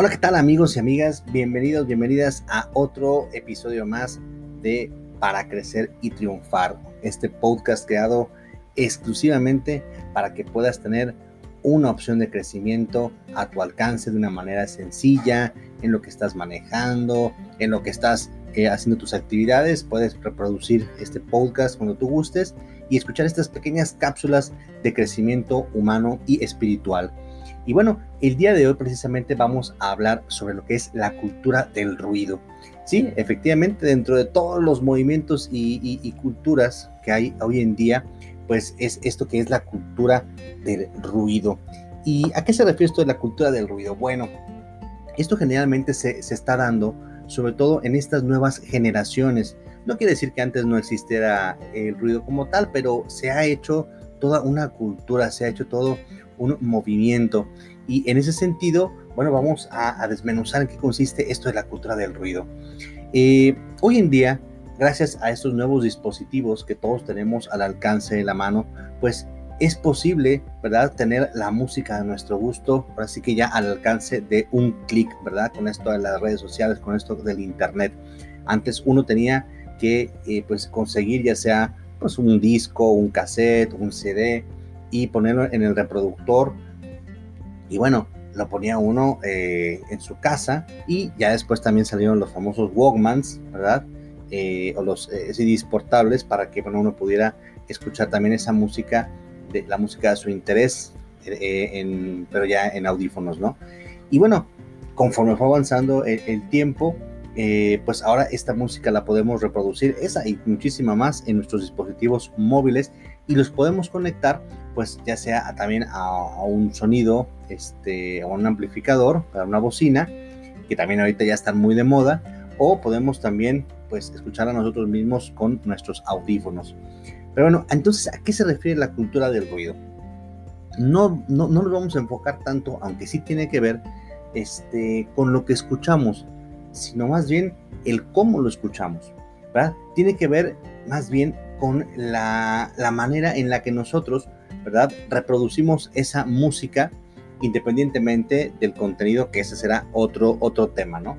Hola, ¿qué tal amigos y amigas? Bienvenidos, bienvenidas a otro episodio más de Para Crecer y Triunfar, este podcast creado exclusivamente para que puedas tener una opción de crecimiento a tu alcance de una manera sencilla, en lo que estás manejando, en lo que estás eh, haciendo tus actividades. Puedes reproducir este podcast cuando tú gustes y escuchar estas pequeñas cápsulas de crecimiento humano y espiritual. Y bueno, el día de hoy precisamente vamos a hablar sobre lo que es la cultura del ruido. Sí, efectivamente, dentro de todos los movimientos y, culturas que hay hoy en día, pues es esto que es la cultura del ruido. ¿Y a qué se refiere esto de la cultura del ruido? Bueno, esto generalmente se, se está dando sobre todo en estas nuevas generaciones. No quiere decir que antes no existiera el ruido como tal, pero se ha hecho toda una cultura, se ha hecho todo un movimiento. Y en ese sentido, bueno, vamos a, desmenuzar en qué consiste esto de la cultura del ruido. Eh, hoy en día, gracias a estos nuevos dispositivos que todos tenemos al alcance de la mano, pues es posible, ¿verdad? Tener la música a nuestro gusto, así que ya al alcance de un clic, ¿verdad? Con esto de las redes sociales, con esto del internet. Antes uno tenía que, eh, pues, conseguir ya sea, pues, un disco, un cassette, un CD, y ponerlo en el reproductor. Y bueno, lo ponía uno eh, en su casa y ya después también salieron los famosos Walkmans, ¿verdad? Eh, o los eh, CDs portables para que bueno, uno pudiera escuchar también esa música, de, la música de su interés, en, pero ya en audífonos, ¿no? Y bueno, conforme fue avanzando el tiempo, pues ahora esta música la podemos reproducir, esa y muchísima más en nuestros dispositivos móviles y los podemos conectar pues ya sea también a, un sonido, este, a un amplificador, para una bocina, que también ahorita ya están muy de moda, o podemos también pues escuchar a nosotros mismos con nuestros audífonos. Pero bueno, entonces, ¿a qué se refiere la cultura del ruido? No, no, no nos vamos a enfocar tanto, aunque sí tiene que ver este, con lo que escuchamos, sino más bien el cómo lo escuchamos. ¿verdad? Tiene que ver más bien con la, la manera en la que nosotros ¿verdad? Reproducimos esa música independientemente del contenido, que ese será otro, otro tema, ¿no?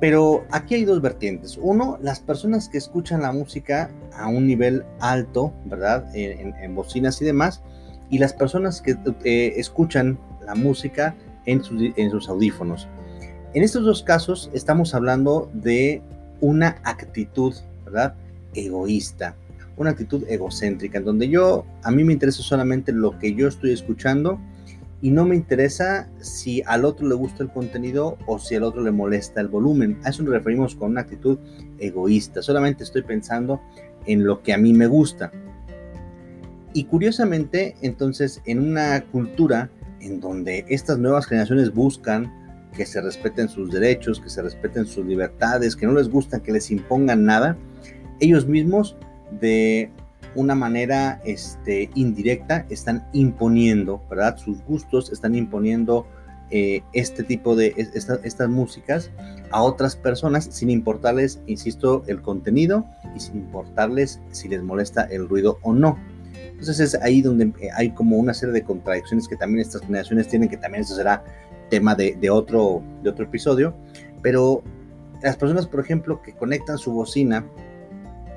Pero aquí hay dos vertientes. Uno, las personas que escuchan la música a un nivel alto, ¿verdad? En, bocinas y demás. Y las personas que eh, escuchan la música en sus, en sus audífonos. En estos dos casos estamos hablando de una actitud, ¿verdad? Egoísta una actitud egocéntrica, en donde yo, a mí me interesa solamente lo que yo estoy escuchando y no me interesa si al otro le gusta el contenido o si al otro le molesta el volumen. A eso nos referimos con una actitud egoísta. Solamente estoy pensando en lo que a mí me gusta. Y curiosamente, entonces, en una cultura en donde estas nuevas generaciones buscan que se respeten sus derechos, que se respeten sus libertades, que no les gusta que les impongan nada, ellos mismos de una manera este, indirecta están imponiendo, ¿verdad? Sus gustos, están imponiendo eh, este tipo de estas músicas a otras personas sin importarles, insisto, el contenido y sin importarles si les molesta el ruido o no. Entonces es ahí donde eh, hay como una serie de contradicciones que también estas generaciones tienen, que también eso será tema de, otro, de otro episodio. Pero las personas, por ejemplo, que conectan su bocina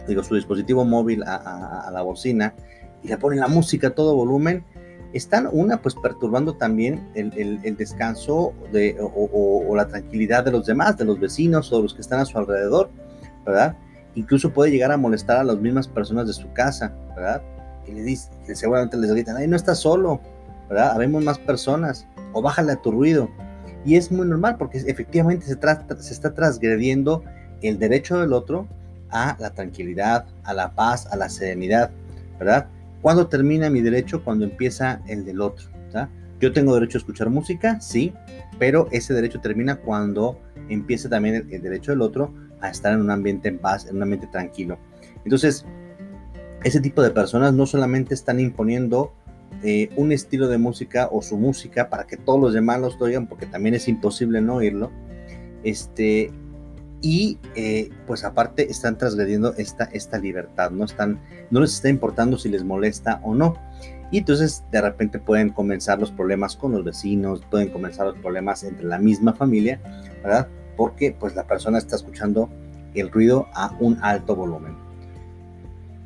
digo, su dispositivo móvil a, la bocina y le ponen la música a todo volumen, están una pues perturbando también el, descanso de, o, la tranquilidad de los demás, de los vecinos o de los que están a su alrededor, ¿verdad? Incluso puede llegar a molestar a las mismas personas de su casa, ¿verdad? Y le dice, seguramente les gritan, ay, no estás solo, ¿verdad? Habemos más personas, o bájale a tu ruido. Y es muy normal porque efectivamente se, se está transgrediendo el derecho del otro a la tranquilidad, a la paz, a la serenidad, ¿verdad? ¿Cuándo termina mi derecho? Cuando empieza el del otro. Yo tengo derecho a escuchar música, sí, pero ese derecho termina cuando empieza también el, derecho del otro a estar en un ambiente en paz, en un ambiente tranquilo. Entonces, ese tipo de personas no solamente están imponiendo un estilo de música o su música para que todos los demás los oigan, porque también es imposible no oírlo, este, y eh, pues aparte están transgrediendo esta, esta libertad, ¿no? Están, no les está importando si les molesta o no. Y entonces de repente pueden comenzar los problemas con los vecinos, pueden comenzar los problemas entre la misma familia, ¿verdad? Porque pues la persona está escuchando el ruido a un alto volumen.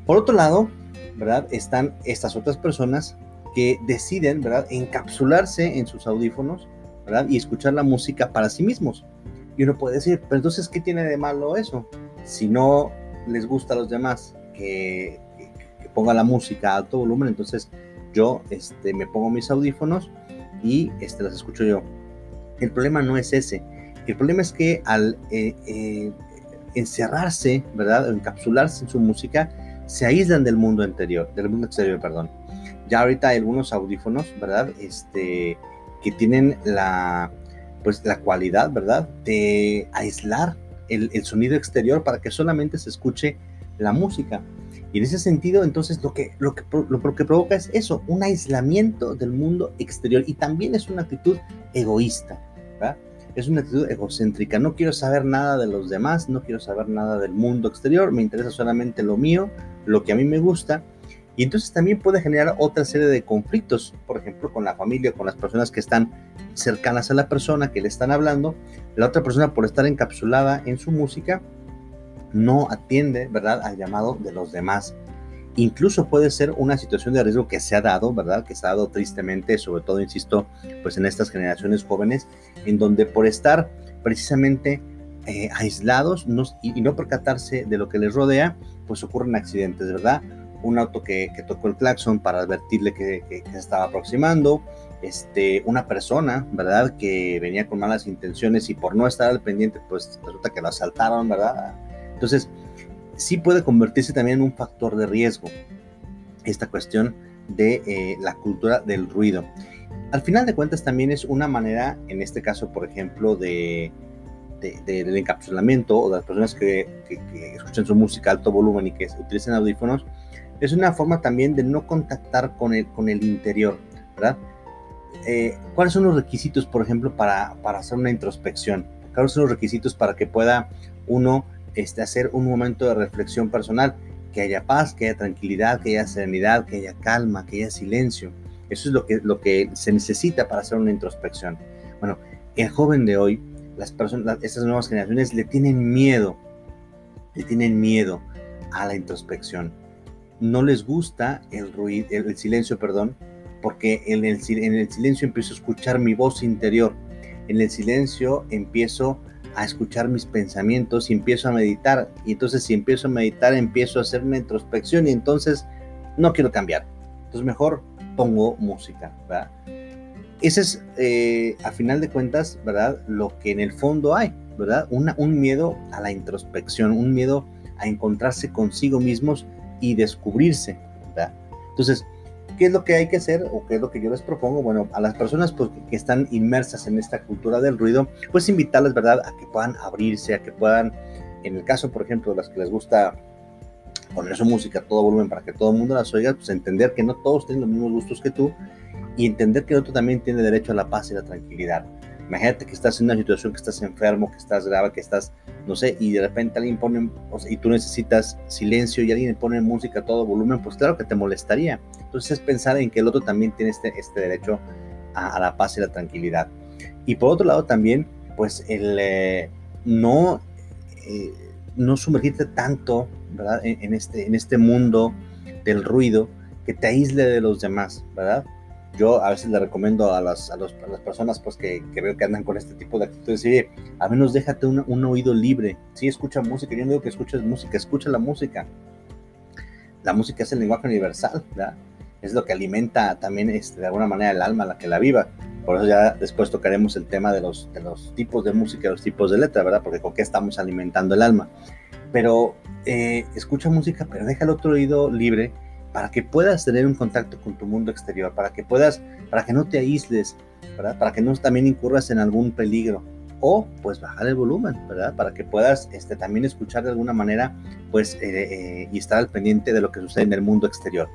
Por otro lado, ¿verdad? Están estas otras personas que deciden, ¿verdad? Encapsularse en sus audífonos, ¿verdad? Y escuchar la música para sí mismos. Y uno puede decir, pero entonces, ¿qué tiene de malo eso? Si no les gusta a los demás que, ponga la música a alto volumen, entonces yo este, me pongo mis audífonos y este, las escucho yo. El problema no es ese. El problema es que al eh, eh, encerrarse, ¿verdad? O encapsularse en su música, se aíslan del mundo interior, del mundo exterior, perdón. Ya ahorita hay algunos audífonos, ¿verdad? Este, que tienen la, pues, la cualidad, ¿verdad? De aislar el, el sonido exterior para que solamente se escuche la música. Y en ese sentido, entonces, lo que, lo que, lo, que provoca es eso, un aislamiento del mundo exterior y también es una actitud egoísta, ¿verdad? Es una actitud egocéntrica. No quiero saber nada de los demás, no quiero saber nada del mundo exterior, me interesa solamente lo mío, lo que a mí me gusta. Y entonces también puede generar otra serie de conflictos, por ejemplo, con la familia, con las personas que están cercanas a la persona que le están hablando. La otra persona, por estar encapsulada en su música, no atiende, ¿verdad?, al llamado de los demás. Incluso puede ser una situación de riesgo que se ha dado, ¿verdad?, que se ha dado tristemente, sobre todo, insisto, pues en estas generaciones jóvenes, en donde por estar precisamente eh, aislados y, no percatarse de lo que les rodea, pues ocurren accidentes, ¿verdad? Un auto que, tocó el claxon para advertirle que, se estaba aproximando, este, una persona, ¿verdad? Que venía con malas intenciones y por no estar al pendiente, pues resulta que lo asaltaron, ¿verdad? Entonces, sí puede convertirse también en un factor de riesgo esta cuestión de eh, la cultura del ruido. Al final de cuentas también es una manera, en este caso, por ejemplo, de, del encapsulamiento o de las personas que, escuchan su música a alto volumen y que utilizan audífonos, es una forma también de no contactar con el, con el interior, ¿verdad? Eh, ¿Cuáles son los requisitos, por ejemplo, para, para hacer una introspección? ¿Cuáles son los requisitos para que pueda uno este, hacer un momento de reflexión personal, que haya paz, que haya tranquilidad, que haya serenidad, que haya calma, que haya silencio. Eso es lo que, lo que se necesita para hacer una introspección. Bueno, el joven de hoy, las personas, estas nuevas generaciones le tienen miedo, le tienen miedo a la introspección. No les gusta el ruido, el, silencio, perdón, porque en el, en el silencio empiezo a escuchar mi voz interior. En el silencio empiezo a escuchar mis pensamientos y empiezo a meditar. Y entonces si empiezo a meditar, empiezo a hacer una introspección y entonces no quiero cambiar. Entonces mejor pongo música, ¿verdad? Ese es, eh, a final de cuentas, ¿verdad? Lo que en el fondo hay, ¿verdad? Una, un miedo a la introspección, un miedo a encontrarse consigo mismos y descubrirse, ¿verdad? Entonces, ¿Qué es lo que hay que hacer o qué es lo que yo les propongo? Bueno, a las personas pues, que están inmersas en esta cultura del ruido, pues invitarles, ¿verdad?, a que puedan abrirse, a que puedan, en el caso, por ejemplo, de las que les gusta poner su música a todo volumen para que todo el mundo las oiga, pues entender que no todos tienen los mismos gustos que tú y entender que el otro también tiene derecho a la paz y la tranquilidad. Imagínate que estás en una situación que estás enfermo, que estás grave, que estás, no sé, y de repente alguien pone, y tú necesitas silencio y alguien pone música a todo volumen, pues claro que te molestaría. Entonces es pensar en que el otro también tiene este, este derecho a, la paz y la tranquilidad. Y por otro lado también, pues el eh, no, eh, no sumergirte tanto, ¿verdad? En, este, en este mundo del ruido que te aísle de los demás, ¿verdad? Yo a veces le recomiendo a las, a, las personas pues, que, que, veo que andan con este tipo de actitudes, decir, a menos déjate un, un, oído libre, sí, escucha música, yo no digo que escuches música, escucha la música. La música es el lenguaje universal, ¿verdad? es lo que alimenta también este, de alguna manera el alma, la que la viva. Por eso ya después tocaremos el tema de los, de los tipos de música, los tipos de letra, ¿verdad? Porque con qué estamos alimentando el alma. Pero eh, escucha música, pero deja el otro oído libre para que puedas tener un contacto con tu mundo exterior, para que puedas, para que no te aísles, ¿verdad? Para que no también incurras en algún peligro. O pues bajar el volumen, ¿verdad? Para que puedas este, también escuchar de alguna manera, pues, eh, eh, y estar al pendiente de lo que sucede en el mundo exterior.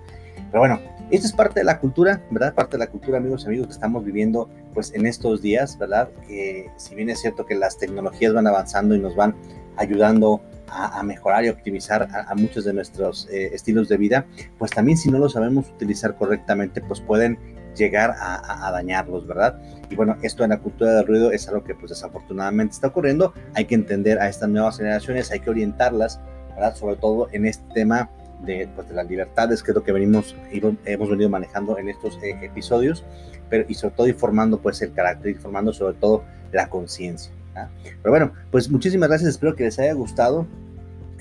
Pero bueno, esto es parte de la cultura, ¿verdad? Parte de la cultura, amigos y amigos, que estamos viviendo pues en estos días, ¿verdad? Que si bien es cierto que las tecnologías van avanzando y nos van ayudando a, mejorar y optimizar a, muchos de nuestros eh, estilos de vida, pues también si no lo sabemos utilizar correctamente, pues pueden llegar a, dañarlos, ¿verdad? Y bueno, esto en la cultura del ruido es algo que pues desafortunadamente está ocurriendo. Hay que entender a estas nuevas generaciones, hay que orientarlas, ¿verdad? Sobre todo en este tema de, pues, de las libertades, que es lo que venimos, hemos venido manejando en estos eh, episodios, pero y sobre todo informando pues el carácter, informando sobre todo la conciencia. Pero bueno, pues muchísimas gracias, espero que les haya gustado,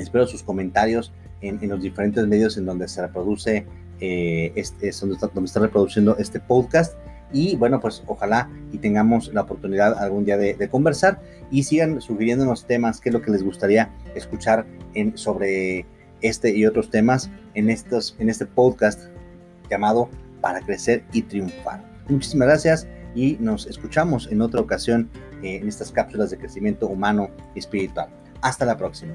espero sus comentarios en, en los diferentes medios en donde se reproduce eh, este, donde, está, donde, está, reproduciendo este podcast. Y bueno, pues ojalá y tengamos la oportunidad algún día de, conversar y sigan sugiriéndonos temas, qué es lo que les gustaría escuchar en, sobre este y otros temas en, estos, en este podcast llamado Para Crecer y Triunfar. Muchísimas gracias y nos escuchamos en otra ocasión eh, en estas cápsulas de crecimiento humano y espiritual. Hasta la próxima.